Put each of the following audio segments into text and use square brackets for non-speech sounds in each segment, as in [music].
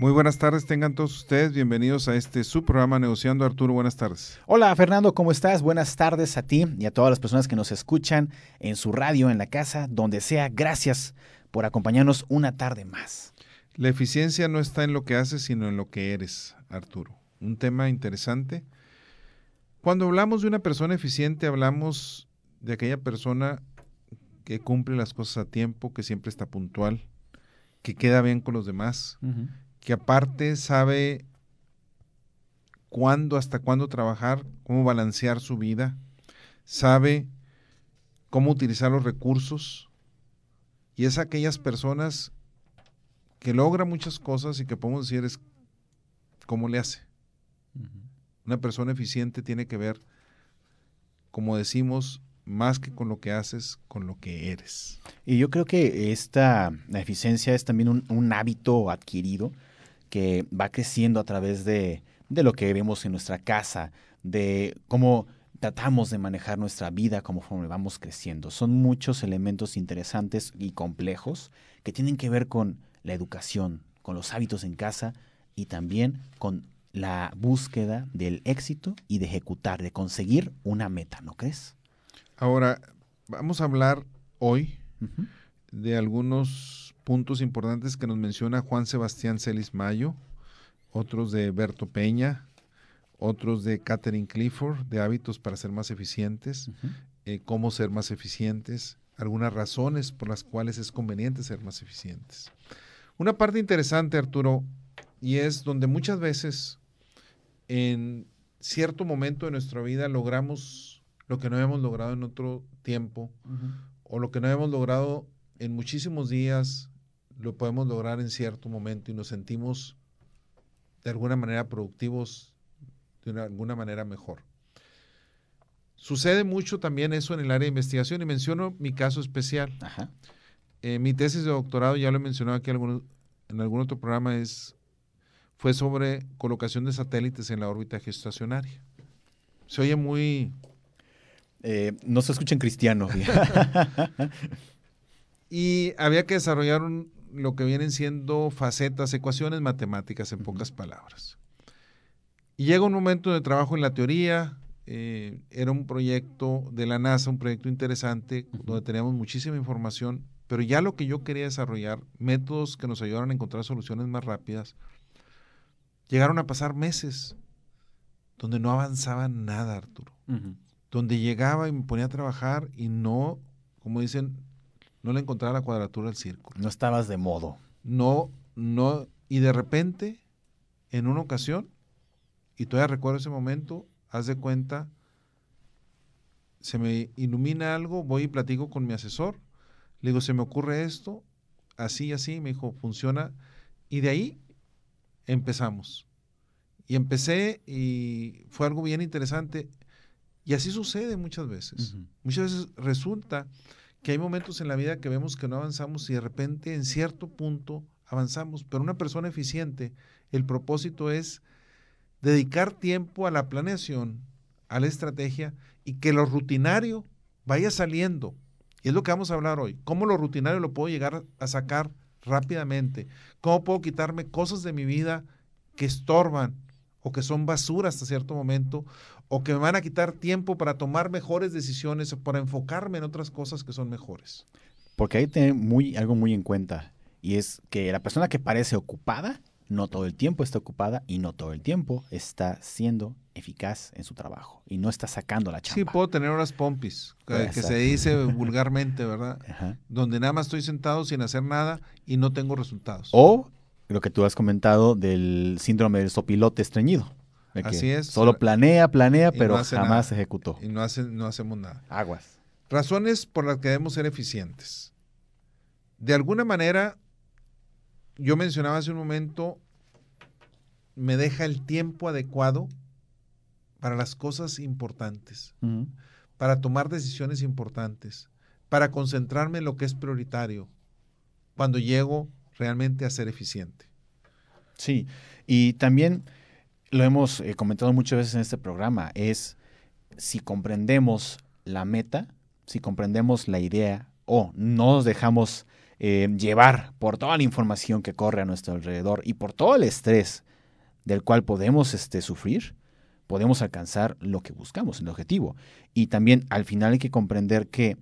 Muy buenas tardes, tengan todos ustedes bienvenidos a este su programa Negociando. Arturo, buenas tardes. Hola Fernando, ¿cómo estás? Buenas tardes a ti y a todas las personas que nos escuchan en su radio, en la casa, donde sea. Gracias por acompañarnos una tarde más. La eficiencia no está en lo que haces, sino en lo que eres, Arturo. Un tema interesante. Cuando hablamos de una persona eficiente, hablamos de aquella persona que cumple las cosas a tiempo, que siempre está puntual, que queda bien con los demás, que aparte sabe cuándo, hasta cuándo trabajar, cómo balancear su vida, sabe cómo utilizar los recursos y es aquellas personas que logra muchas cosas y que podemos decir es cómo le hace. Una persona eficiente tiene que ver, como decimos, más que con lo que haces, con lo que eres. Y yo creo que esta eficiencia es también un, un hábito adquirido que va creciendo a través de, de lo que vemos en nuestra casa, de cómo tratamos de manejar nuestra vida conforme vamos creciendo. Son muchos elementos interesantes y complejos que tienen que ver con la educación, con los hábitos en casa y también con la búsqueda del éxito y de ejecutar, de conseguir una meta, ¿no crees? Ahora, vamos a hablar hoy de algunos puntos importantes que nos menciona Juan Sebastián Celis Mayo, otros de Berto Peña, otros de Catherine Clifford, de hábitos para ser más eficientes, eh, cómo ser más eficientes, algunas razones por las cuales es conveniente ser más eficientes. Una parte interesante, Arturo, y es donde muchas veces en cierto momento de nuestra vida logramos lo que no habíamos logrado en otro tiempo, o lo que no habíamos logrado en muchísimos días, lo podemos lograr en cierto momento y nos sentimos de alguna manera productivos, de alguna manera mejor. Sucede mucho también eso en el área de investigación y menciono mi caso especial. Eh, mi tesis de doctorado, ya lo he mencionado aquí en algún otro programa, es, fue sobre colocación de satélites en la órbita geoestacionaria. Se oye muy... Eh, no se escucha en cristiano. [laughs] [laughs] y había que desarrollar un, lo que vienen siendo facetas, ecuaciones matemáticas en pocas palabras. Y llega un momento de trabajo en la teoría, eh, era un proyecto de la NASA, un proyecto interesante, donde teníamos muchísima información, pero ya lo que yo quería desarrollar, métodos que nos ayudaran a encontrar soluciones más rápidas, llegaron a pasar meses donde no avanzaba nada, Arturo. Donde llegaba y me ponía a trabajar y no, como dicen, no le encontraba la cuadratura del círculo. No estabas de modo. No, no, y de repente, en una ocasión, y todavía recuerdo ese momento, haz de cuenta, se me ilumina algo, voy y platico con mi asesor, le digo, se me ocurre esto, así y así, me dijo, funciona, y de ahí empezamos. Y empecé y fue algo bien interesante. Y así sucede muchas veces. Muchas veces resulta que hay momentos en la vida que vemos que no avanzamos y de repente en cierto punto avanzamos, pero una persona eficiente, el propósito es dedicar tiempo a la planeación, a la estrategia y que lo rutinario vaya saliendo. Y es lo que vamos a hablar hoy. ¿Cómo lo rutinario lo puedo llegar a sacar rápidamente? ¿Cómo puedo quitarme cosas de mi vida que estorban o que son basura hasta cierto momento o que me van a quitar tiempo para tomar mejores decisiones para enfocarme en otras cosas que son mejores. Porque hay que muy, algo muy en cuenta y es que la persona que parece ocupada, no todo el tiempo está ocupada y no todo el tiempo está siendo eficaz en su trabajo y no está sacando la chamba. Sí, puedo tener horas pompis, que, se dice [laughs] vulgarmente, ¿verdad? Donde nada más estoy sentado sin hacer nada y no tengo resultados. O lo que tú has comentado del síndrome del sopilote estreñido. Así es. Solo planea, planea, pero jamás ejecutó. Y no, hace, no hacemos nada. Aguas. Razones por las que debemos ser eficientes. De alguna manera, yo mencionaba hace un momento, me deja el tiempo adecuado para las cosas importantes, para tomar decisiones importantes, para concentrarme en lo que es prioritario, cuando llego realmente a ser eficiente. Sí, y también lo hemos eh, comentado muchas veces en este programa, es si comprendemos la meta, si comprendemos la idea o no nos dejamos eh, llevar por toda la información que corre a nuestro alrededor y por todo el estrés del cual podemos este, sufrir, podemos alcanzar lo que buscamos, el objetivo. Y también al final hay que comprender que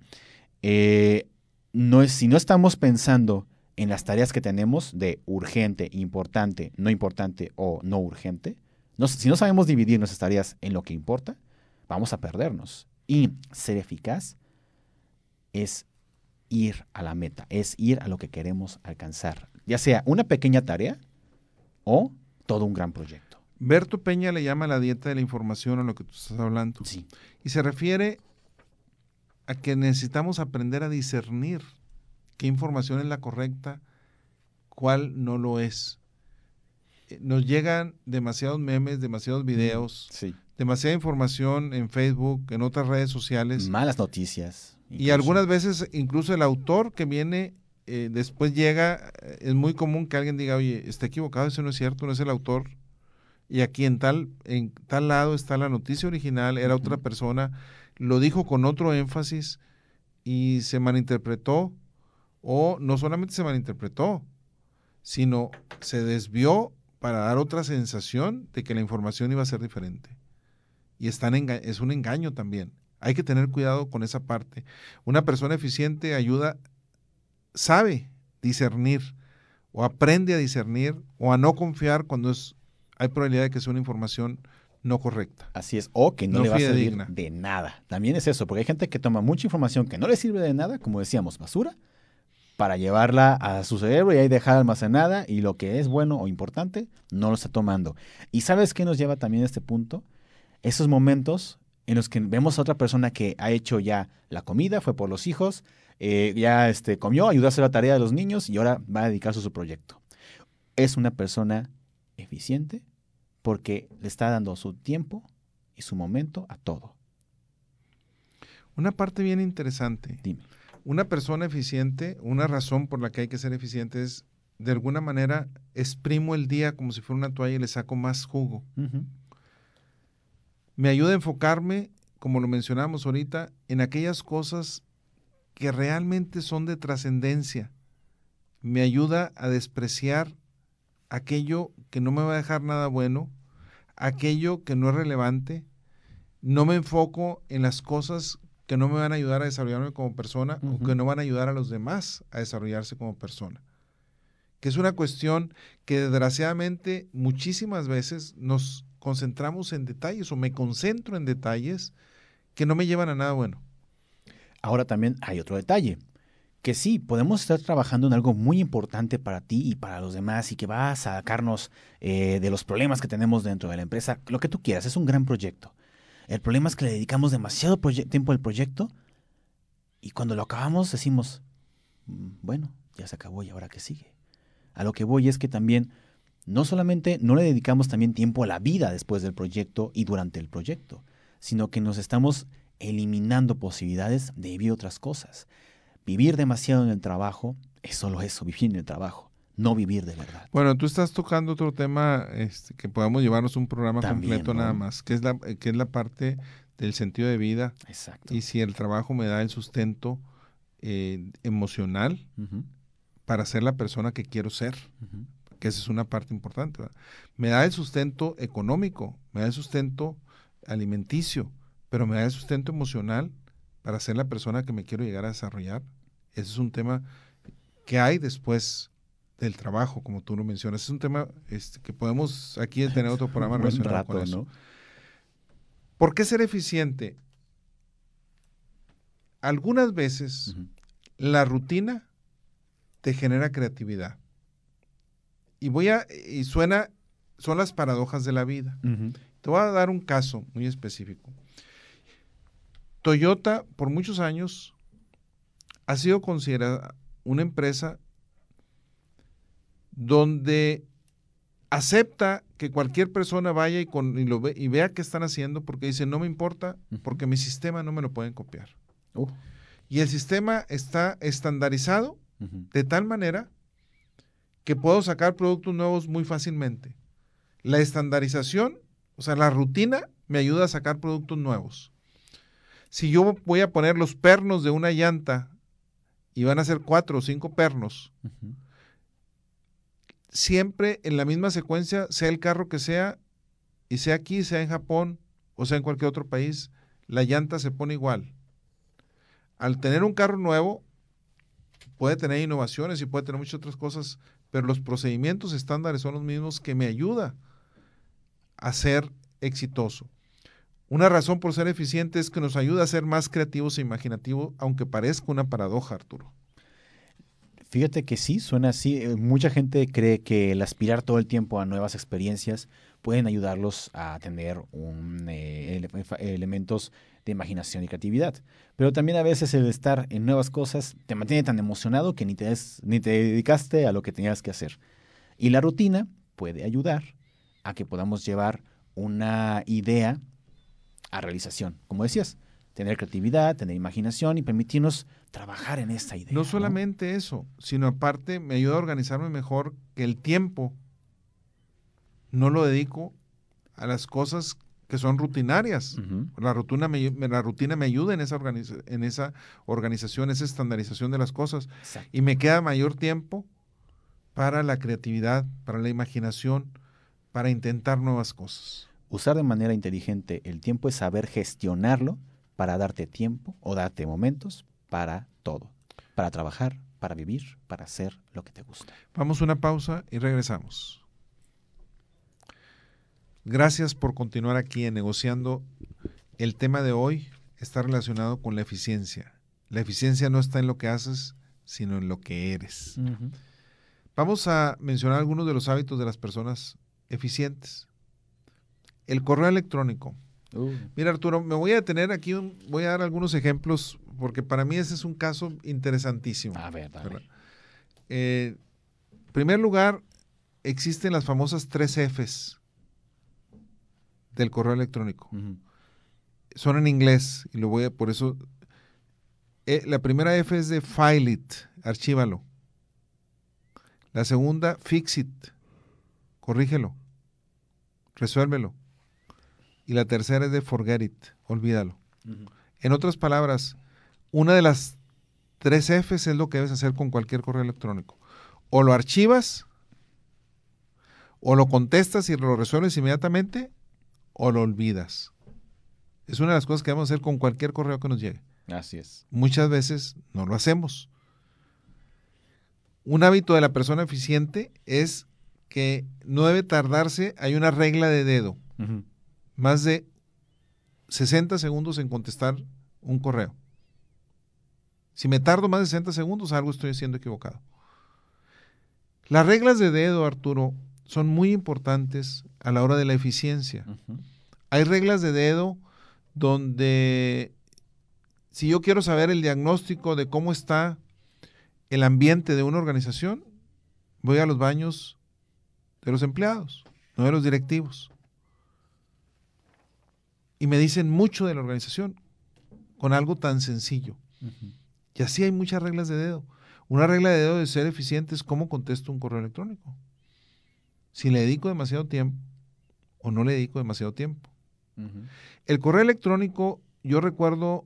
eh, no es, si no estamos pensando en las tareas que tenemos de urgente, importante, no importante o no urgente, si no sabemos dividir nuestras tareas en lo que importa, vamos a perdernos. Y ser eficaz es ir a la meta, es ir a lo que queremos alcanzar, ya sea una pequeña tarea o todo un gran proyecto. Berto Peña le llama la dieta de la información a lo que tú estás hablando. Sí. Y se refiere a que necesitamos aprender a discernir qué información es la correcta, cuál no lo es. Eh, nos llegan demasiados memes, demasiados videos, sí. demasiada información en Facebook, en otras redes sociales. Malas noticias. Y algunas veces incluso el autor que viene eh, después llega, eh, es muy común que alguien diga, oye, está equivocado, eso no es cierto, no es el autor. Y aquí en tal, en tal lado está la noticia original, era otra persona, lo dijo con otro énfasis y se malinterpretó, o no solamente se malinterpretó, sino se desvió para dar otra sensación de que la información iba a ser diferente. Y están es un engaño también. Hay que tener cuidado con esa parte. Una persona eficiente ayuda, sabe discernir o aprende a discernir o a no confiar cuando es, hay probabilidad de que sea una información no correcta. Así es, o que no, le va a servir de nada. También es eso, porque hay gente que toma mucha información que no le sirve de nada, como decíamos, basura, para llevarla a su cerebro y ahí dejar almacenada y lo que es bueno o importante no lo está tomando. ¿Y sabes qué nos lleva también a este punto? Esos momentos en los que vemos a otra persona que ha hecho ya la comida, fue por los hijos, eh, ya este, comió, ayudó a hacer la tarea de los niños y ahora va a dedicarse a su proyecto. Es una persona eficiente porque le está dando su tiempo y su momento a todo. Una parte bien interesante. Dime. Una persona eficiente, una razón por la que hay que ser eficiente es, de alguna manera, exprimo el día como si fuera una toalla y le saco más jugo me ayuda a enfocarme, como lo mencionamos ahorita, en aquellas cosas que realmente son de trascendencia. Me ayuda a despreciar aquello que no me va a dejar nada bueno, aquello que no es relevante. No me enfoco en las cosas que no me van a ayudar a desarrollarme como persona o que no van a ayudar a los demás a desarrollarse como persona. Que es una cuestión que desgraciadamente muchísimas veces nos concentramos en detalles o me concentro en detalles que no me llevan a nada bueno. Ahora también hay otro detalle, que sí, podemos estar trabajando en algo muy importante para ti y para los demás y que va a sacarnos eh, de los problemas que tenemos dentro de la empresa, lo que tú quieras, es un gran proyecto. El problema es que le dedicamos demasiado tiempo al proyecto y cuando lo acabamos decimos, mm, bueno, ya se acabó y ahora qué sigue. A lo que voy es que también no solamente no le dedicamos también tiempo a la vida después del proyecto y durante el proyecto, sino que nos estamos eliminando posibilidades de vivir otras cosas. Vivir demasiado en el trabajo es solo eso, [laughs] vivir en el trabajo, no vivir de verdad. Bueno, tú estás tocando otro tema este, que podamos llevarnos un programa completo nada más, que es, la, que es la parte del sentido de vida. Exacto. Y si el trabajo me da el sustento eh, emocional para ser la persona que quiero ser que esa es una parte importante. Me da el sustento económico, me da el sustento alimenticio, pero me da el sustento emocional para ser la persona que me quiero llegar a desarrollar. Ese es un tema que hay después del trabajo, como tú lo mencionas. Es un tema este, que podemos aquí tener [laughs] otro programa relacionado con eso. ¿Por qué ser eficiente? Algunas veces la rutina te genera creatividad y voy a, y suena, son las paradojas de la vida. Te voy a dar un caso muy específico. Toyota por muchos años ha sido considerada una empresa donde acepta que cualquier persona vaya y, con, y, lo ve, y vea qué están haciendo porque dice, no me importa, porque mi sistema no me lo pueden copiar. Uh. Y el sistema está estandarizado de tal manera que puedo sacar productos nuevos muy fácilmente. La estandarización, o sea, la rutina me ayuda a sacar productos nuevos. Si yo voy a poner los pernos de una llanta y van a ser cuatro o cinco pernos, siempre en la misma secuencia, sea el carro que sea, y sea aquí, sea en Japón o sea en cualquier otro país, la llanta se pone igual. Al tener un carro nuevo, puede tener innovaciones y puede tener muchas otras cosas, pero los procedimientos estándares son los mismos que me ayuda a ser exitoso. Una razón por ser eficiente es que nos ayuda a ser más creativos e imaginativos, aunque parezca una paradoja, Arturo. Fíjate que sí, suena así. Eh, mucha gente cree que el aspirar todo el tiempo a nuevas experiencias pueden ayudarlos a tener eh, elementos de imaginación y creatividad. Pero también a veces el estar en nuevas cosas te mantiene tan emocionado que ni te, ni te dedicaste a lo que tenías que hacer. Y la rutina puede ayudar a que podamos llevar una idea a realización. Como decías, tener creatividad, tener imaginación y permitirnos trabajar en esta idea. No solamente eso, sino aparte me ayuda a organizarme mejor que el tiempo no lo dedico a las cosas que son rutinarias. la, rutina me, la rutina me ayuda en esa, en esa organización, esa estandarización de las cosas. Y me queda mayor tiempo para la creatividad, para la imaginación, para intentar nuevas cosas. Usar de manera inteligente el tiempo es saber gestionarlo para darte tiempo o darte momentos para todo, para trabajar, para vivir, para hacer lo que te gusta. Vamos a una pausa y regresamos. Gracias por continuar aquí en negociando. El tema de hoy está relacionado con la eficiencia. La eficiencia no está en lo que haces, sino en lo que eres. Vamos a mencionar algunos de los hábitos de las personas eficientes. El correo electrónico. Uh. Mira, Arturo, me voy a detener aquí, voy a dar algunos ejemplos, porque para mí ese es un caso interesantísimo. A ver, eh, en primer lugar, existen las famosas tres Fs del correo electrónico. Son en inglés y lo voy a, por eso, eh, la primera F es de file it, archívalo. La segunda, fix it, corrígelo, resuélvelo. Y la tercera es de forget it, olvídalo. En otras palabras, una de las tres Fs es lo que debes hacer con cualquier correo electrónico. O lo archivas, o lo contestas y lo resuelves inmediatamente, o lo olvidas. Es una de las cosas que debemos hacer con cualquier correo que nos llegue. Así es. Muchas veces no lo hacemos. Un hábito de la persona eficiente es que no debe tardarse, hay una regla de dedo, más de 60 segundos en contestar un correo. Si me tardo más de 60 segundos, algo estoy haciendo equivocado. Las reglas de dedo, Arturo, son muy importantes a la hora de la eficiencia. Hay reglas de dedo donde si yo quiero saber el diagnóstico de cómo está el ambiente de una organización, voy a los baños de los empleados, no de los directivos. Y me dicen mucho de la organización con algo tan sencillo. Y así hay muchas reglas de dedo. Una regla de dedo de ser eficiente es cómo contesto un correo electrónico si le dedico demasiado tiempo o no le dedico demasiado tiempo. El correo electrónico, yo recuerdo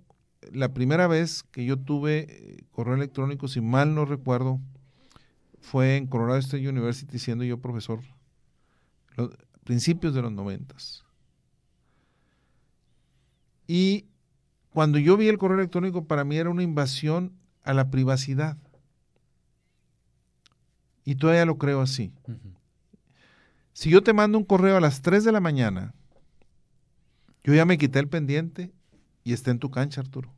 la primera vez que yo tuve eh, correo electrónico, si mal no recuerdo, fue en Colorado State University siendo yo profesor, los, principios de los noventas. Y cuando yo vi el correo electrónico, para mí era una invasión a la privacidad. Y todavía lo creo así. Si yo te mando un correo a las 3 de la mañana, yo ya me quité el pendiente y está en tu cancha, Arturo.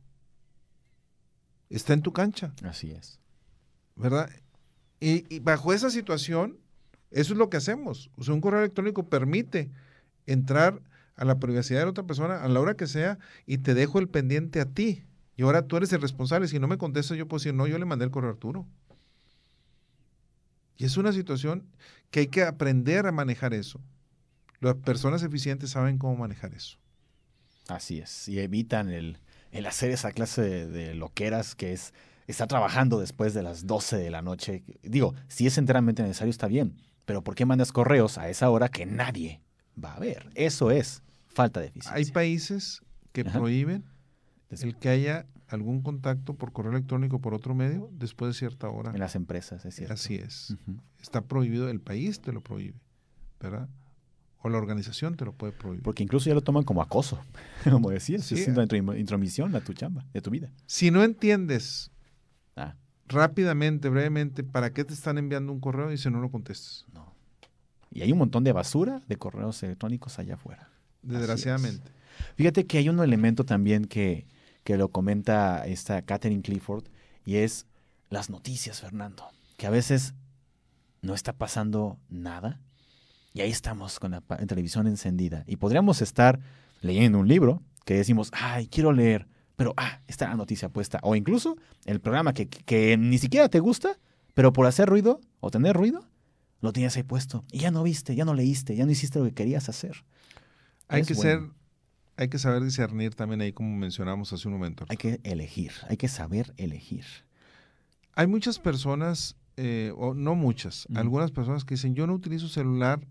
Está en tu cancha. Así es. ¿Verdad? Y, bajo esa situación, eso es lo que hacemos. O sea, un correo electrónico permite entrar a la privacidad de la otra persona a la hora que sea y te dejo el pendiente a ti. Y ahora tú eres el responsable. Si no me contestas, yo puedo decir, no, yo le mandé el correo a Arturo. Y es una situación que hay que aprender a manejar eso. Las personas eficientes saben cómo manejar eso. Así es, y evitan el, hacer esa clase de, loqueras que es estar trabajando después de las 12 de la noche. Digo, si es enteramente necesario está bien, pero ¿por qué mandas correos a esa hora que nadie va a ver? Eso es falta de eficiencia. Hay países que prohíben el que haya algún contacto por correo electrónico por otro medio después de cierta hora. En las empresas, es cierto. Así es. Está prohibido, el país te lo prohíbe, ¿verdad? O la organización te lo puede prohibir. Porque incluso ya lo toman como acoso, [laughs] como decías, es una intromisión a tu chamba, de tu vida. Si no entiendes ah. rápidamente, brevemente, para qué te están enviando un correo, y si no lo contestas. No. Y hay un montón de basura de correos electrónicos allá afuera. Desgraciadamente. Fíjate que hay un elemento también que, que lo comenta esta Catherine Clifford y es las noticias, Fernando, que a veces no está pasando nada y ahí estamos con la televisión encendida y podríamos estar leyendo un libro que decimos, ay, quiero leer, pero ah, está la noticia puesta o incluso el programa que, que ni siquiera te gusta, pero por hacer ruido o tener ruido, lo tienes ahí puesto y ya no viste, ya no leíste, ya no hiciste lo que querías hacer. Hay que ser hay que saber discernir también ahí, como mencionamos hace un momento. Hay que elegir, hay que saber elegir. Hay muchas personas, eh, o no muchas, algunas personas que dicen, yo no utilizo celular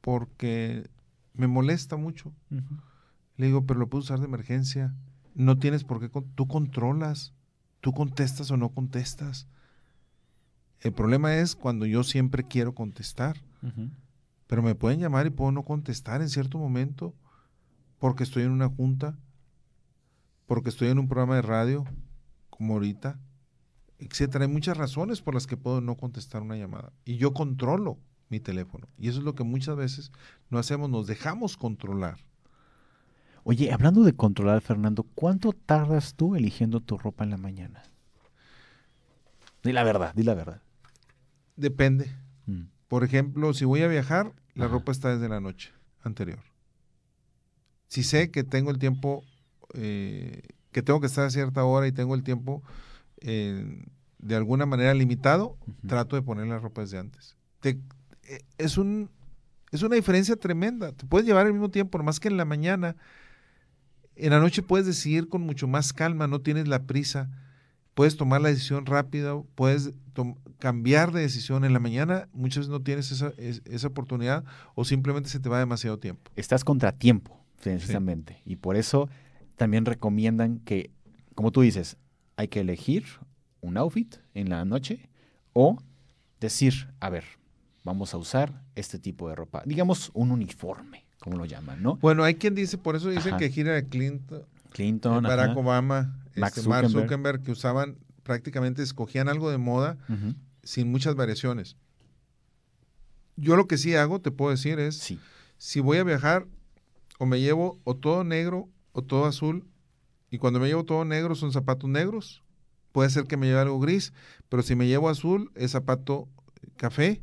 porque me molesta mucho. Le digo, pero lo puedo usar de emergencia. No tienes por qué, tú controlas, tú contestas o no contestas. El problema es cuando yo siempre quiero contestar, pero me pueden llamar y puedo no contestar en cierto momento porque estoy en una junta, porque estoy en un programa de radio, como ahorita, etcétera. Hay muchas razones por las que puedo no contestar una llamada. Y yo controlo mi teléfono. Y eso es lo que muchas veces no hacemos, nos dejamos controlar. Oye, hablando de controlar, Fernando, ¿cuánto tardas tú eligiendo tu ropa en la mañana? Di la verdad, di la verdad. Depende. Mm. Por ejemplo, si voy a viajar, la ropa está desde la noche anterior si sé que tengo el tiempo, eh, que tengo que estar a cierta hora y tengo el tiempo eh, de alguna manera limitado, trato de poner la ropa desde antes. Eh, es, un, es una diferencia tremenda. Te puedes llevar el mismo tiempo, más que en la mañana. En la noche puedes decidir con mucho más calma, no tienes la prisa, puedes tomar la decisión rápida, puedes cambiar de decisión en la mañana, muchas veces no tienes esa, esa oportunidad o simplemente se te va demasiado tiempo. Estás contratiempo precisamente. Y por eso también recomiendan que, como tú dices, hay que elegir un outfit en la noche o decir, a ver, vamos a usar este tipo de ropa. Digamos un uniforme, como lo llaman, ¿no? Bueno, hay quien dice, por eso dicen que gira de Clinton, Clinton Barack Obama, Este, Mark Zuckerberg, que usaban prácticamente, escogían algo de moda sin muchas variaciones. Yo lo que sí hago, te puedo decir, es, si voy a viajar, o me llevo o todo negro o todo azul. Y cuando me llevo todo negro son zapatos negros. Puede ser que me lleve algo gris, pero si me llevo azul es zapato café,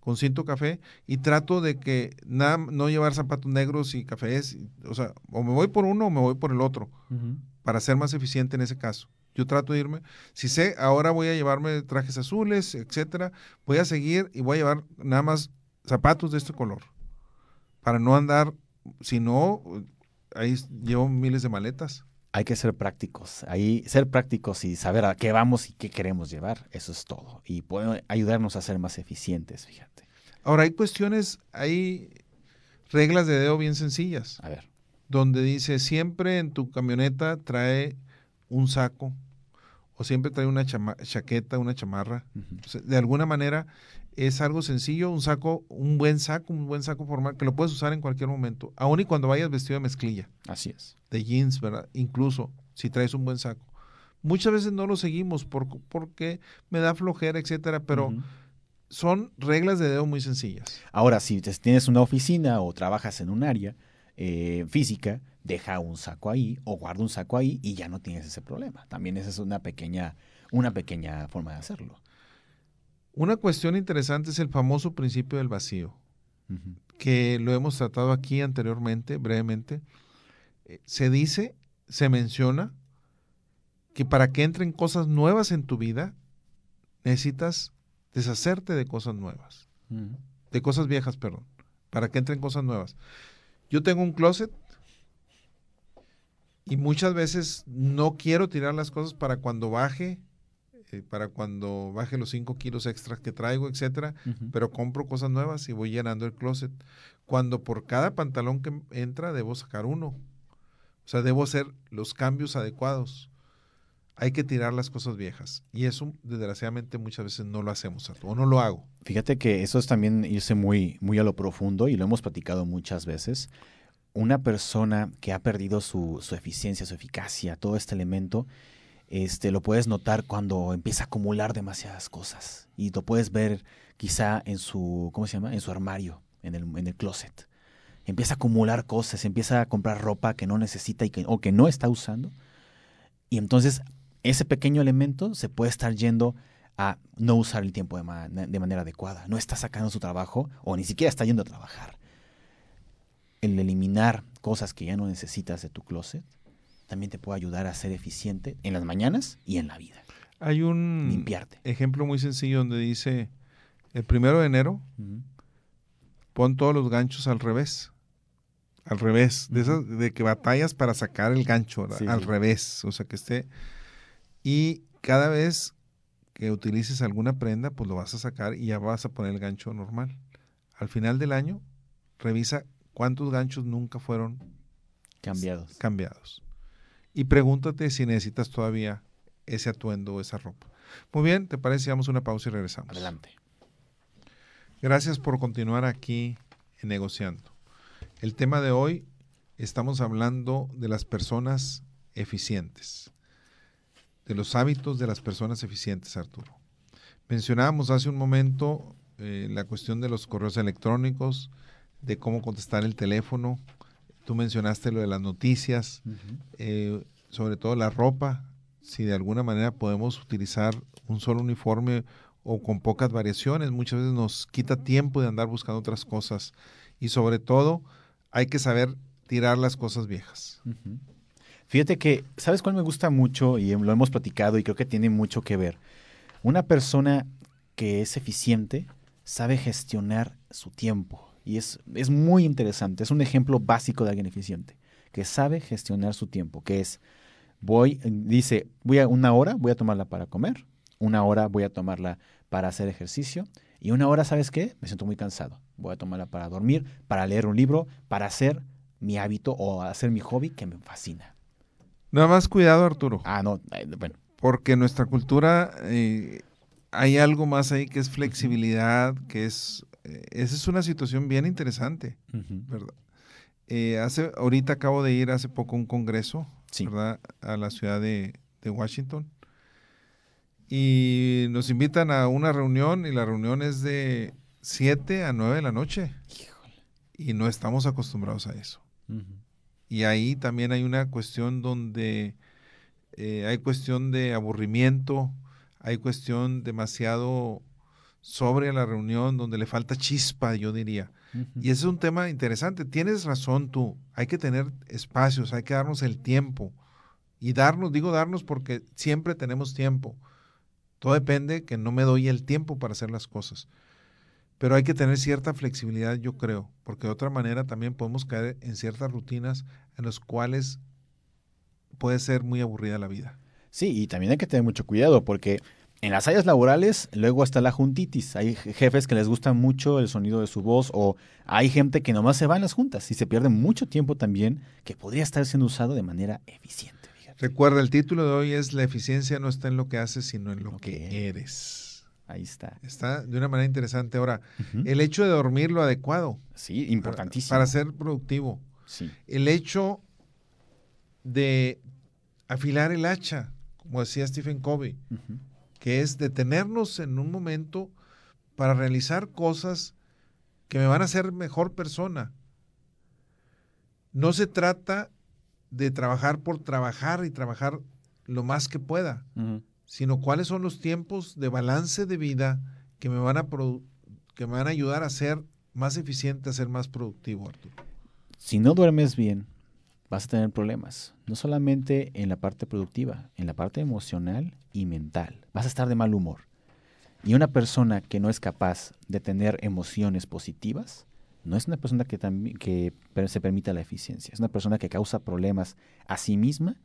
con cinto café, y trato de que nada, no llevar zapatos negros y cafés. O sea, o me voy por uno o me voy por el otro, para ser más eficiente en ese caso. Yo trato de irme. Si sé, ahora voy a llevarme trajes azules, etcétera, voy a seguir y voy a llevar nada más zapatos de este color. Para no andar si no, ahí llevo miles de maletas. Hay que ser prácticos, ahí ser prácticos y saber a qué vamos y qué queremos llevar, eso es todo. Y puede ayudarnos a ser más eficientes, fíjate. Ahora, hay cuestiones, hay reglas de dedo bien sencillas. A ver. Donde dice, siempre en tu camioneta trae un saco o siempre trae una chaqueta, una chamarra. de alguna manera es algo sencillo, un saco, un buen saco, un buen saco formal que lo puedes usar en cualquier momento, aun y cuando vayas vestido de mezclilla. Así es. De jeans, ¿verdad? Incluso si traes un buen saco. Muchas veces no lo seguimos por, porque me da flojera, etcétera, pero son reglas de dedo muy sencillas. Ahora, si tienes una oficina o trabajas en un área eh, física, deja un saco ahí o guarda un saco ahí y ya no tienes ese problema. También esa es una pequeña, una pequeña forma de hacerlo. Una cuestión interesante es el famoso principio del vacío, que lo hemos tratado aquí anteriormente, brevemente. Eh, se dice, se menciona, que para que entren cosas nuevas en tu vida, necesitas deshacerte de cosas nuevas, de cosas viejas, perdón, para que entren cosas nuevas. Yo tengo un closet y muchas veces no quiero tirar las cosas para cuando baje eh, para cuando baje los 5 kilos extras que traigo, etcétera, pero compro cosas nuevas y voy llenando el closet. Cuando por cada pantalón que entra debo sacar uno. O sea, debo hacer los cambios adecuados. Hay que tirar las cosas viejas. Y eso, desgraciadamente, muchas veces no lo hacemos, o no lo hago. Fíjate que eso es también irse muy, muy a lo profundo y lo hemos platicado muchas veces. Una persona que ha perdido su, su eficiencia, su eficacia, todo este elemento, este, lo puedes notar cuando empieza a acumular demasiadas cosas. Y lo puedes ver quizá en su, ¿cómo se llama? En su armario, en el, en el closet. Empieza a acumular cosas, empieza a comprar ropa que no necesita y que, o que no está usando. Y entonces ese pequeño elemento se puede estar yendo a no usar el tiempo de, manera adecuada. No está sacando su trabajo o ni siquiera está yendo a trabajar. El eliminar cosas que ya no necesitas de tu closet también te puede ayudar a ser eficiente en las mañanas y en la vida. Hay un Limpiarte. ejemplo muy sencillo donde dice, el primero de enero, pon todos los ganchos al revés. Al revés, de, esas, de que batallas para sacar el gancho, al revés, o sea que esté y cada vez que utilices alguna prenda, pues lo vas a sacar y ya vas a poner el gancho normal. Al final del año, revisa cuántos ganchos nunca fueron cambiados. cambiados. Y pregúntate si necesitas todavía ese atuendo o esa ropa. Muy bien, ¿te parece? Damos una pausa y regresamos. Adelante. Gracias por continuar aquí en negociando. El tema de hoy estamos hablando de las personas eficientes de los hábitos de las personas eficientes, Arturo. Mencionábamos hace un momento eh, la cuestión de los correos electrónicos, de cómo contestar el teléfono. Tú mencionaste lo de las noticias, eh, sobre todo la ropa, si de alguna manera podemos utilizar un solo uniforme o con pocas variaciones, muchas veces nos quita tiempo de andar buscando otras cosas. Y sobre todo, hay que saber tirar las cosas viejas. Fíjate que, ¿sabes cuál me gusta mucho? Y lo hemos platicado y creo que tiene mucho que ver. Una persona que es eficiente sabe gestionar su tiempo. Y es, es muy interesante. Es un ejemplo básico de alguien eficiente. Que sabe gestionar su tiempo. Que es, voy, dice, voy a una hora, voy a tomarla para comer. Una hora voy a tomarla para hacer ejercicio. Y una hora, ¿sabes qué? Me siento muy cansado. Voy a tomarla para dormir, para leer un libro, para hacer mi hábito o hacer mi hobby que me fascina. Nada más cuidado, Arturo. Ah, no, eh, bueno. Porque en nuestra cultura eh, hay algo más ahí que es flexibilidad, que es... Eh, esa es una situación bien interesante, ¿verdad? hace, ahorita acabo de ir hace poco a un congreso, ¿verdad? A la ciudad de, Washington. Y nos invitan a una reunión y la reunión es de 7 a 9 de la noche. Híjole. Y no estamos acostumbrados a eso. Y ahí también hay una cuestión donde eh, hay cuestión de aburrimiento, hay cuestión demasiado sobre la reunión, donde le falta chispa, yo diría. Y ese es un tema interesante. Tienes razón tú, hay que tener espacios, hay que darnos el tiempo. Y darnos, digo darnos porque siempre tenemos tiempo. Todo depende que no me doy el tiempo para hacer las cosas. Pero hay que tener cierta flexibilidad, yo creo, porque de otra manera también podemos caer en ciertas rutinas en las cuales puede ser muy aburrida la vida. Sí, y también hay que tener mucho cuidado porque en las áreas laborales luego está la juntitis. Hay jefes que les gusta mucho el sonido de su voz o hay gente que nomás se va en las juntas y se pierde mucho tiempo también que podría estar siendo usado de manera eficiente. Recuerda, el título de hoy es La eficiencia no está en lo que haces, sino en lo que eres. Ahí está. Está de una manera interesante. Ahora, el hecho de dormir lo adecuado. Sí, importantísimo. Para, ser productivo. Sí. El hecho de afilar el hacha, como decía Stephen Covey, que es detenernos en un momento para realizar cosas que me van a hacer mejor persona. No se trata de trabajar por trabajar y trabajar lo más que pueda sino cuáles son los tiempos de balance de vida que me van a, que me van a ayudar a ser más eficiente, a ser más productivo, Arturo. Si no duermes bien, vas a tener problemas, no solamente en la parte productiva, en la parte emocional y mental. Vas a estar de mal humor. Y una persona que no es capaz de tener emociones positivas, no es una persona que, que se permita la eficiencia, es una persona que causa problemas a sí misma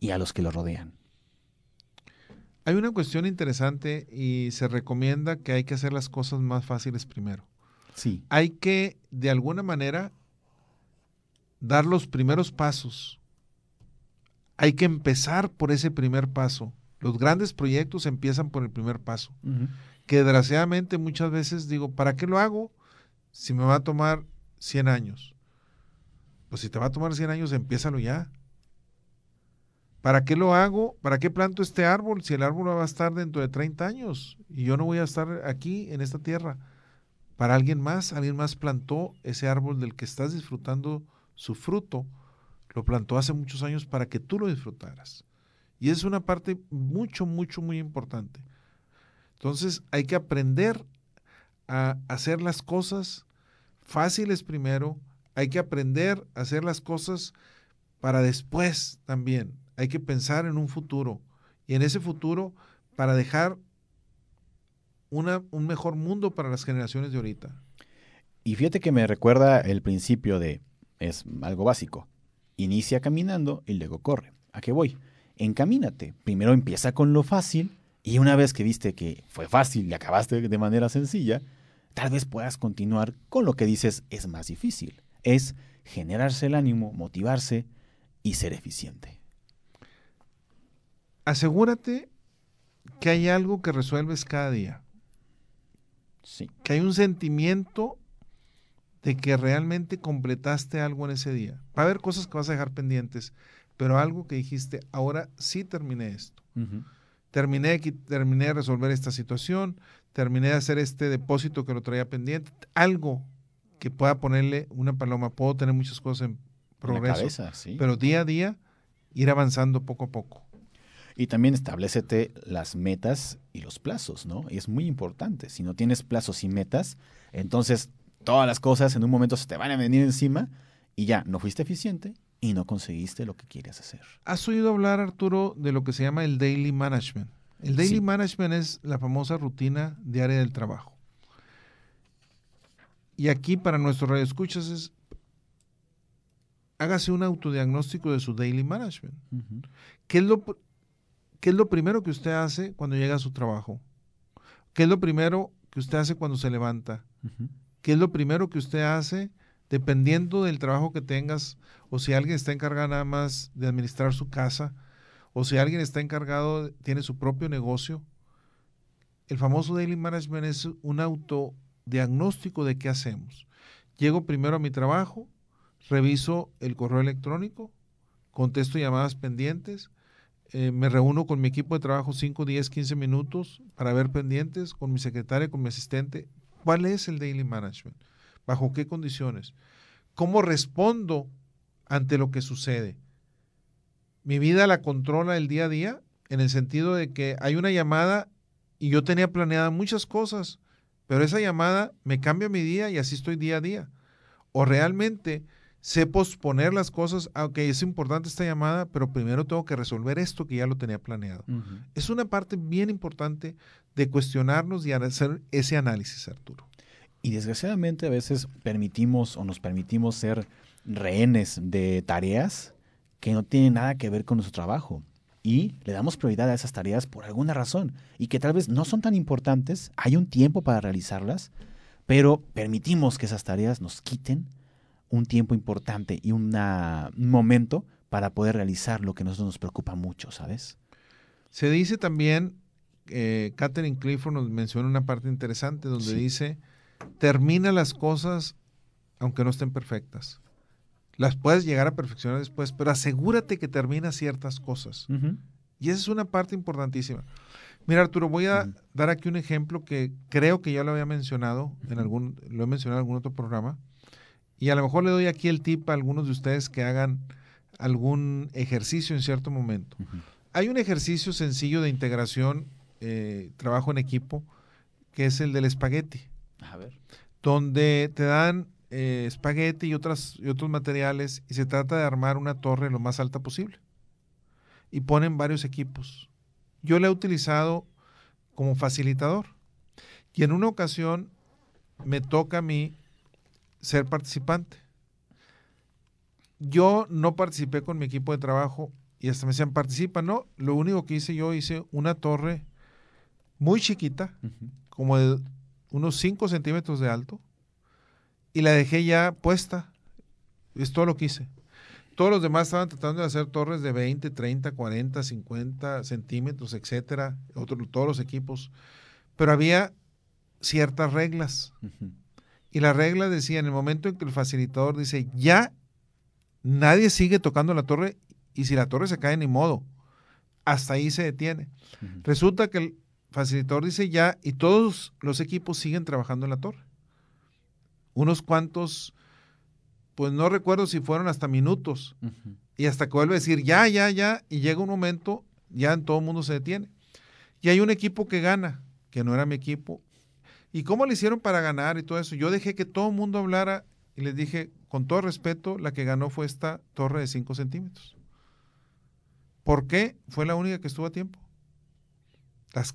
y a los que lo rodean. Hay una cuestión interesante y se recomienda que hay que hacer las cosas más fáciles primero. Sí. Hay que, de alguna manera, dar los primeros pasos hay que empezar por ese primer paso. Los grandes proyectos empiezan por el primer paso. Que desgraciadamente muchas veces digo, ¿para qué lo hago si me va a tomar 100 años? Pues si te va a tomar 100 años, empiézalo ya. ¿Para qué lo hago? ¿Para qué planto este árbol si el árbol va a estar dentro de 30 años y yo no voy a estar aquí en esta tierra? Para alguien más, alguien más plantó ese árbol del que estás disfrutando su fruto, lo plantó hace muchos años para que tú lo disfrutaras. Y es una parte mucho, mucho, muy importante. Entonces hay que aprender a hacer las cosas fáciles primero, hay que aprender a hacer las cosas para después también hay que pensar en un futuro y en ese futuro para dejar una, un mejor mundo para las generaciones de ahorita. Y fíjate que me recuerda el principio de, es algo básico, inicia caminando y luego corre. ¿A qué voy? Encamínate. Primero empieza con lo fácil y una vez que viste que fue fácil y acabaste de manera sencilla, tal vez puedas continuar con lo que dices es más difícil. Es generarse el ánimo, motivarse y ser eficiente asegúrate que hay algo que resuelves cada día. Sí. Que hay un sentimiento de que realmente completaste algo en ese día. Va a haber cosas que vas a dejar pendientes, pero algo que dijiste, ahora sí terminé esto. terminé, terminé de resolver esta situación, terminé de hacer este depósito que lo traía pendiente, algo que pueda ponerle una paloma. Puedo tener muchas cosas en progreso, pero día a día ir avanzando poco a poco. Y también establecete las metas y los plazos, ¿no? Y es muy importante. Si no tienes plazos y metas, entonces todas las cosas en un momento se te van a venir encima y ya no fuiste eficiente y no conseguiste lo que quieres hacer. ¿Has oído hablar, Arturo, de lo que se llama el daily management? El daily management es la famosa rutina diaria del trabajo. Y aquí para nuestros radioescuchas es hágase un autodiagnóstico de su daily management. ¿Qué es lo ¿Qué es lo primero que usted hace cuando llega a su trabajo? ¿Qué es lo primero que usted hace cuando se levanta? ¿Qué es lo primero que usted hace dependiendo del trabajo que tengas o si alguien está encargado nada más de administrar su casa o si alguien está encargado, tiene su propio negocio? El famoso daily management es un autodiagnóstico de qué hacemos. Llego primero a mi trabajo, reviso el correo electrónico, contesto llamadas pendientes, eh, me reúno con mi equipo de trabajo 5, 10, 15 minutos para ver pendientes, con mi secretaria, con mi asistente. ¿Cuál es el daily management? ¿Bajo qué condiciones? ¿Cómo respondo ante lo que sucede? Mi vida la controla el día a día en el sentido de que hay una llamada y yo tenía planeada muchas cosas, pero esa llamada me cambia mi día y así estoy día a día. O realmente sé posponer las cosas, aunque es importante esta llamada, pero primero tengo que resolver esto que ya lo tenía planeado. Es una parte bien importante de cuestionarnos y hacer ese análisis, Arturo. Y desgraciadamente a veces permitimos o nos permitimos ser rehenes de tareas que no tienen nada que ver con nuestro trabajo. Y le damos prioridad a esas tareas por alguna razón y que tal vez no son tan importantes, hay un tiempo para realizarlas, pero permitimos que esas tareas nos quiten un tiempo importante y un momento para poder realizar lo que a nosotros nos preocupa mucho, ¿sabes? Se dice también, eh, Catherine Clifford nos menciona una parte interesante donde dice, termina las cosas aunque no estén perfectas. Las puedes llegar a perfeccionar después, pero asegúrate que termina ciertas cosas. Y esa es una parte importantísima. Mira, Arturo, voy a dar aquí un ejemplo que creo que ya lo había mencionado en algún, lo he mencionado en algún otro programa. Y a lo mejor le doy aquí el tip a algunos de ustedes que hagan algún ejercicio en cierto momento. Hay un ejercicio sencillo de integración, eh, trabajo en equipo, que es el del espagueti. A ver. Donde te dan eh, espagueti y, otras, y otros materiales y se trata de armar una torre lo más alta posible. Y ponen varios equipos. Yo la he utilizado como facilitador. Y en una ocasión me toca a mí ser participante. Yo no participé con mi equipo de trabajo y hasta me decían, participa, no, lo único que hice yo, hice una torre muy chiquita, como de unos 5 centímetros de alto, y la dejé ya puesta. Es todo lo que hice. todos los demás estaban tratando de hacer torres de 20, 30, 40, 50 centímetros, etcétera, todos los equipos. Pero había ciertas reglas. Y la regla decía, en el momento en que el facilitador dice, ya nadie sigue tocando la torre y si la torre se cae, ni modo. Hasta ahí se detiene. Resulta que el facilitador dice ya y todos los equipos siguen trabajando en la torre. Unos cuantos, pues no recuerdo si fueron hasta minutos. Y hasta que vuelve a decir ya, ya, ya, y llega un momento, ya en todo el mundo se detiene. Y hay un equipo que gana, que no era mi equipo. ¿Y cómo le hicieron para ganar y todo eso? Yo dejé que todo el mundo hablara y les dije, con todo respeto, la que ganó fue esta torre de 5 centímetros. ¿Por qué? Fue la única que estuvo a tiempo. Las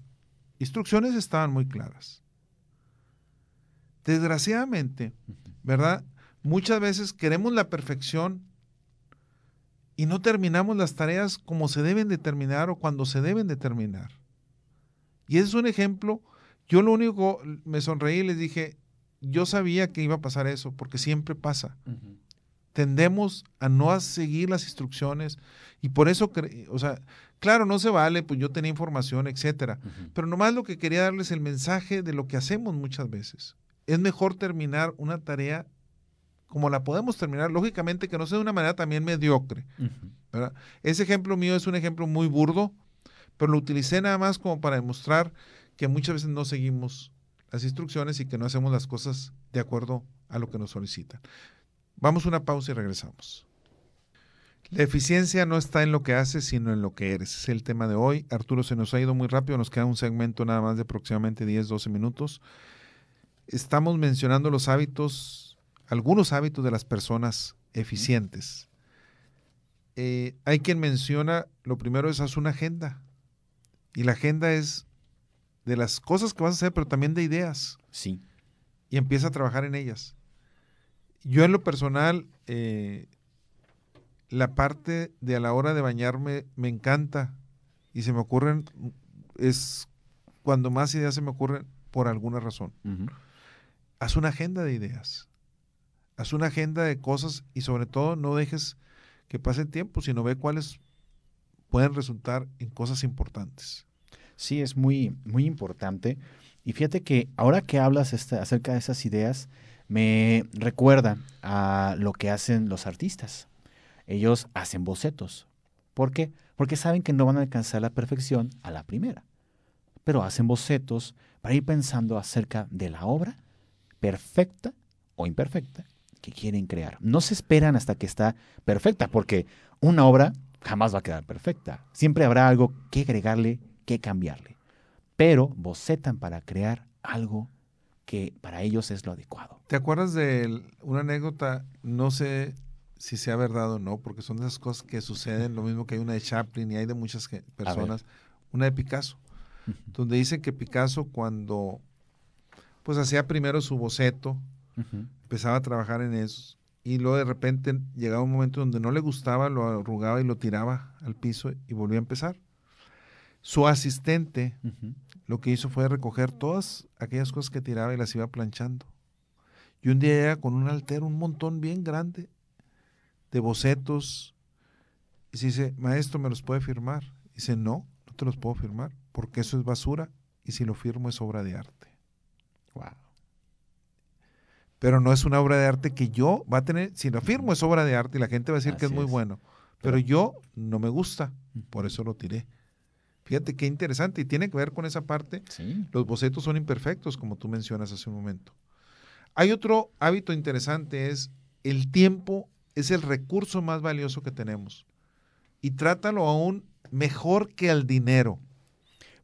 instrucciones estaban muy claras. Desgraciadamente, ¿verdad? Muchas veces queremos la perfección y no terminamos las tareas como se deben de terminar o cuando se deben de terminar. Y ese es un ejemplo. Yo lo único, me sonreí y les dije, yo sabía que iba a pasar eso, porque siempre pasa. Tendemos a no seguir las instrucciones y por eso, o sea, claro, no se vale, pues yo tenía información, etcétera. Pero nomás lo que quería darles el mensaje de lo que hacemos muchas veces. Es mejor terminar una tarea como la podemos terminar, lógicamente que no sea de una manera también mediocre. Ese ejemplo mío es un ejemplo muy burdo, pero lo utilicé nada más como para demostrar que muchas veces no seguimos las instrucciones y que no hacemos las cosas de acuerdo a lo que nos solicitan. Vamos a una pausa y regresamos. La eficiencia no está en lo que haces, sino en lo que eres. Es el tema de hoy. Arturo, se nos ha ido muy rápido, nos queda un segmento nada más de aproximadamente 10, 12 minutos. Estamos mencionando los hábitos, algunos hábitos de las personas eficientes. Eh, hay quien menciona, lo primero es haz una agenda. Y la agenda es de las cosas que vas a hacer, pero también de ideas. Sí. Y empieza a trabajar en ellas. Yo en lo personal, eh, la parte de a la hora de bañarme me encanta y se me ocurren, es cuando más ideas se me ocurren por alguna razón. Haz una agenda de ideas, haz una agenda de cosas y sobre todo no dejes que pase el tiempo, sino ve cuáles pueden resultar en cosas importantes. Sí, es muy, muy importante. Y fíjate que ahora que hablas acerca de esas ideas, me recuerda a lo que hacen los artistas ellos hacen bocetos. ¿Por qué? Porque saben que no van a alcanzar la perfección a la primera. Pero hacen bocetos para ir pensando acerca de la obra perfecta o imperfecta que quieren crear. No se esperan hasta que está perfecta, porque una obra jamás va a quedar perfecta. Siempre habrá algo que agregarle, que cambiarle. Pero bocetan para crear algo que para ellos es lo adecuado. ¿Te acuerdas de una anécdota? No sé si sea verdad o no, porque son esas cosas que suceden, lo mismo que hay una de Chaplin y hay de muchas personas, una de Picasso, donde dice que Picasso cuando pues hacía primero su boceto, empezaba a trabajar en eso, y luego de repente llegaba un momento donde no le gustaba, lo arrugaba y lo tiraba al piso y volvía a empezar. Su asistente lo que hizo fue recoger todas aquellas cosas que tiraba y las iba planchando. Y un día llega con un altero, un montón bien grande, de bocetos. Y si dice, maestro, ¿me los puede firmar? dice, no, no te los puedo firmar, porque eso es basura y si lo firmo es obra de arte. Wow. Pero no es una obra de arte que yo va a tener, si lo firmo es obra de arte y la gente va a decir que es muy bueno, pero, yo no me gusta, por eso lo tiré. Fíjate qué interesante y tiene que ver con esa parte. Los bocetos son imperfectos, como tú mencionas hace un momento. Hay otro hábito interesante, es el tiempo es el recurso más valioso que tenemos. Y trátalo aún mejor que al dinero.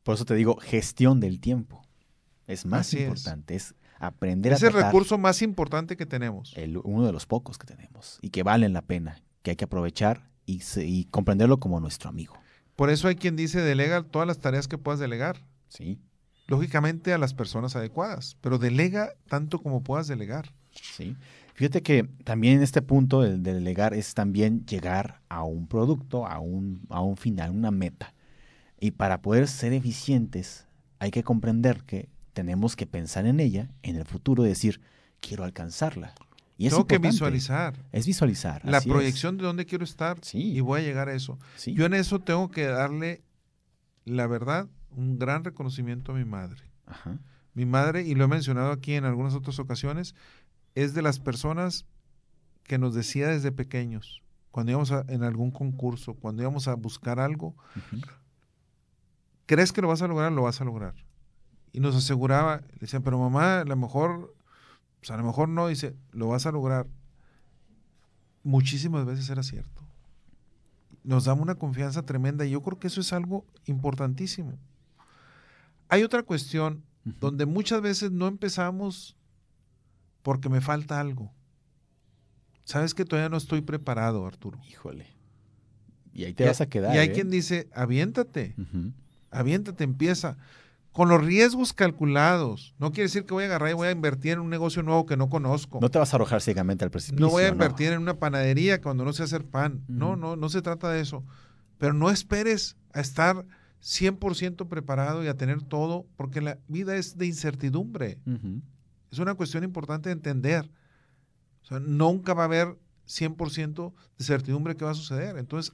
Por eso te digo, gestión del tiempo. Es más importante, es, aprender a... Es el recurso más importante que tenemos. uno de los pocos que tenemos y que valen la pena, que hay que aprovechar y, y comprenderlo como nuestro amigo. Por eso hay quien dice, delega todas las tareas que puedas delegar. Sí. Lógicamente a las personas adecuadas, pero delega tanto como puedas delegar. Sí. Fíjate que también este punto el de delegar es también llegar a un producto, a un, a un final, una meta. Y para poder ser eficientes hay que comprender que tenemos que pensar en ella, en el futuro, decir, quiero alcanzarla. Y es Tengo que visualizar Es visualizar. la es. proyección de dónde quiero estar Sí. y voy a llegar a eso. Sí. Yo en eso tengo que darle, la verdad, un gran reconocimiento a mi madre. Ajá. Mi madre, y lo he mencionado aquí en algunas otras ocasiones, es de las personas que nos decía desde pequeños, cuando íbamos a- en algún concurso, cuando íbamos a buscar algo, crees que lo vas a lograr, lo vas a lograr. Y nos aseguraba, le decía, pero mamá, a lo mejor, pues a lo mejor no, dice, lo vas a lograr. Muchísimas veces era cierto. Nos da una confianza tremenda y yo creo que eso es algo importantísimo. Hay otra cuestión donde muchas veces no empezamos porque me falta algo. Sabes que todavía no estoy preparado, Arturo. Híjole. Y ahí te Y- vas a quedar. Y hay ¿eh? quien dice, aviéntate Ujú. aviéntate, empieza. Con los riesgos calculados. No quiere decir que voy a agarrar y voy a invertir en un negocio nuevo que no conozco. No te vas a arrojar ciegamente al precipicio. No voy a invertir en una panadería cuando no sé hacer pan. No, no, no se trata de eso. Pero no esperes a estar 100% preparado y a tener todo, porque la vida es de incertidumbre. Es una cuestión importante de entender. O sea, nunca va a haber 100% de certidumbre que va a suceder. Entonces,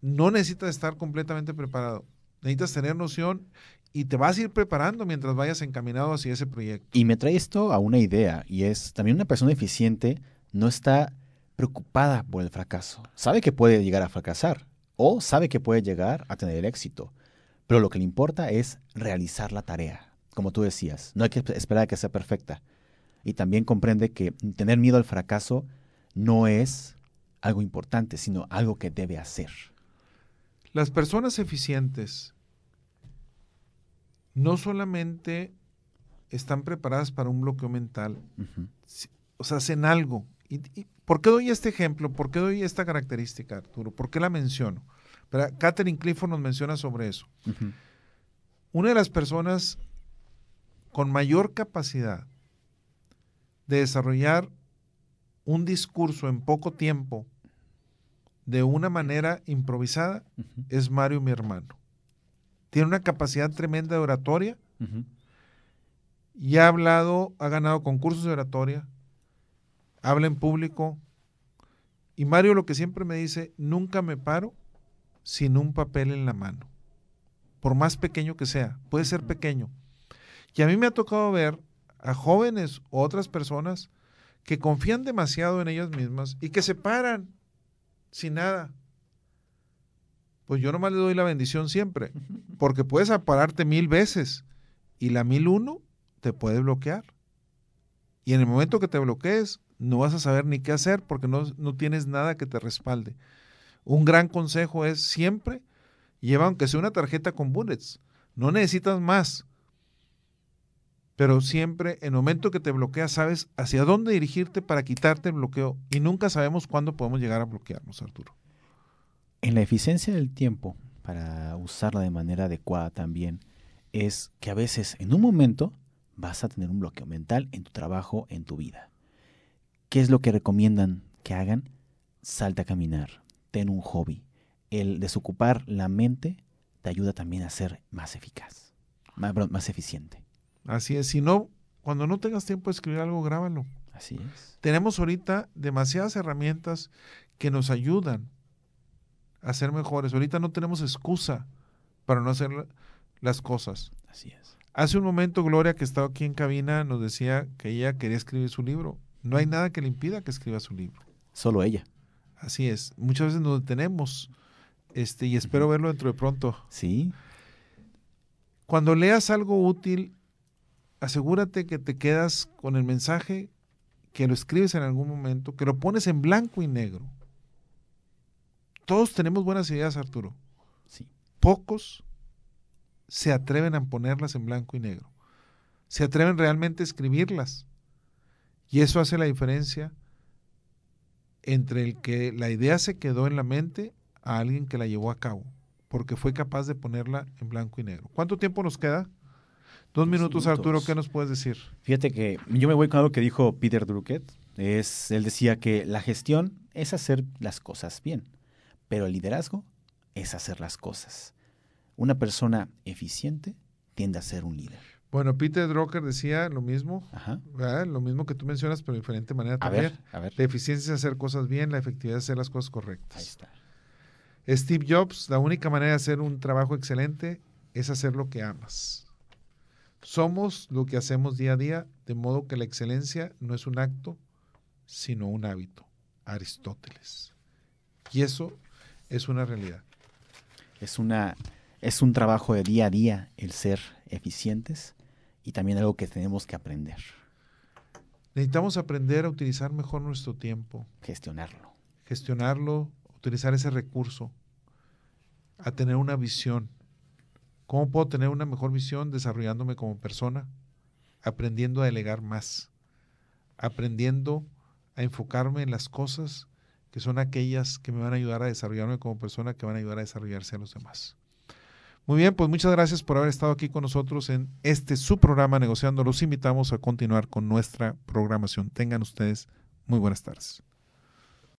no necesitas estar completamente preparado. Necesitas tener noción y te vas a ir preparando mientras vayas encaminado hacia ese proyecto. Y me trae esto a una idea, y es también una persona eficiente no está preocupada por el fracaso. Sabe que puede llegar a fracasar o sabe que puede llegar a tener el éxito, pero lo que le importa es realizar la tarea. Como tú decías, no hay que esperar a que sea perfecta. Y también comprende que tener miedo al fracaso no es algo importante, sino algo que debe hacer. Las personas eficientes no solamente están preparadas para un bloqueo mental, o sea, hacen algo. ¿Y, y por qué doy este ejemplo? ¿Por qué doy esta característica, Arturo? ¿Por qué la menciono? Pero Catherine Clifford nos menciona sobre eso. Una de las personas con mayor capacidad de desarrollar un discurso en poco tiempo de una manera improvisada es Mario, mi hermano. Tiene una capacidad tremenda de oratoria y ha hablado, ha ganado concursos de oratoria, habla en público. Y Mario lo que siempre me dice, nunca me paro sin un papel en la mano, por más pequeño que sea, puede ser pequeño. Y a mí me ha tocado ver a jóvenes o otras personas que confían demasiado en ellas mismas y que se paran sin nada. Pues yo nomás le doy la bendición siempre, [laughs] porque puedes pararte mil veces y la mil uno te puede bloquear. Y en el momento que te bloquees, no vas a saber ni qué hacer porque no, no tienes nada que te respalde. Un gran consejo es siempre lleva aunque sea una tarjeta con bullets. No necesitas más. Pero siempre, en el momento que te bloqueas, sabes hacia dónde dirigirte para quitarte el bloqueo. Y nunca sabemos cuándo podemos llegar a bloquearnos, Arturo. En la eficiencia del tiempo, para usarla de manera adecuada también, es que a veces en un momento vas a tener un bloqueo mental en tu trabajo, en tu vida. ¿Qué es lo que recomiendan que hagan? Salta a caminar, ten un hobby. El desocupar la mente te ayuda también a ser más eficaz, más, más eficiente. Así es. Si no, cuando no tengas tiempo de escribir algo, grábalo. Así es. Tenemos ahorita demasiadas herramientas que nos ayudan a ser mejores. Ahorita no tenemos excusa para no hacer la- las cosas. Así es. Hace un momento Gloria, que estaba aquí en cabina, nos decía que ella quería escribir su libro. No hay nada que le impida que escriba su libro. Solo ella. Así es. Muchas veces nos detenemos este, y espero verlo dentro de pronto. Sí, Cuando leas algo útil, asegúrate que te quedas con el mensaje, que lo escribes en algún momento, que lo pones en blanco y negro. Todos tenemos buenas ideas, Arturo. sí. Pocos se atreven a ponerlas en blanco y negro. Se atreven realmente a escribirlas. Y eso hace la diferencia entre el que la idea se quedó en la mente a alguien que la llevó a cabo, porque fue capaz de ponerla en blanco y negro. ¿Cuánto tiempo nos queda? Dos minutos, Arturo. ¿qué nos puedes decir? Fíjate que yo me voy con algo que dijo Peter Drucker. Es, él decía que la gestión es hacer las cosas bien, pero el liderazgo es hacer las cosas. Una persona eficiente tiende a ser un líder. Bueno, Peter Drucker decía lo mismo, lo mismo que tú mencionas, pero de diferente manera A también. ver, a ver. La eficiencia es hacer cosas bien, la efectividad es hacer las cosas Ahí correctas. está. Steve Jobs, la única manera de hacer un trabajo excelente es hacer lo que amas. Somos lo que hacemos día a día, de modo que la excelencia no es un acto, sino un hábito. Aristóteles. Y eso es una realidad. Es una es un trabajo de día a día el ser eficientes y también algo que tenemos que aprender, Necesitamos aprender a utilizar mejor nuestro tiempo, gestionarlo. gestionarlo, utilizar ese recurso, a tener una visión. ¿Cómo puedo tener una mejor visión desarrollándome como persona? Aprendiendo a delegar más, aprendiendo a enfocarme en las cosas que son aquellas que me van a ayudar a desarrollarme como persona, que van a ayudar a desarrollarse a los demás. Muy bien, pues muchas gracias por haber estado aquí con nosotros en este su programa Negociando. Los invitamos a continuar con nuestra programación. Tengan ustedes muy buenas tardes.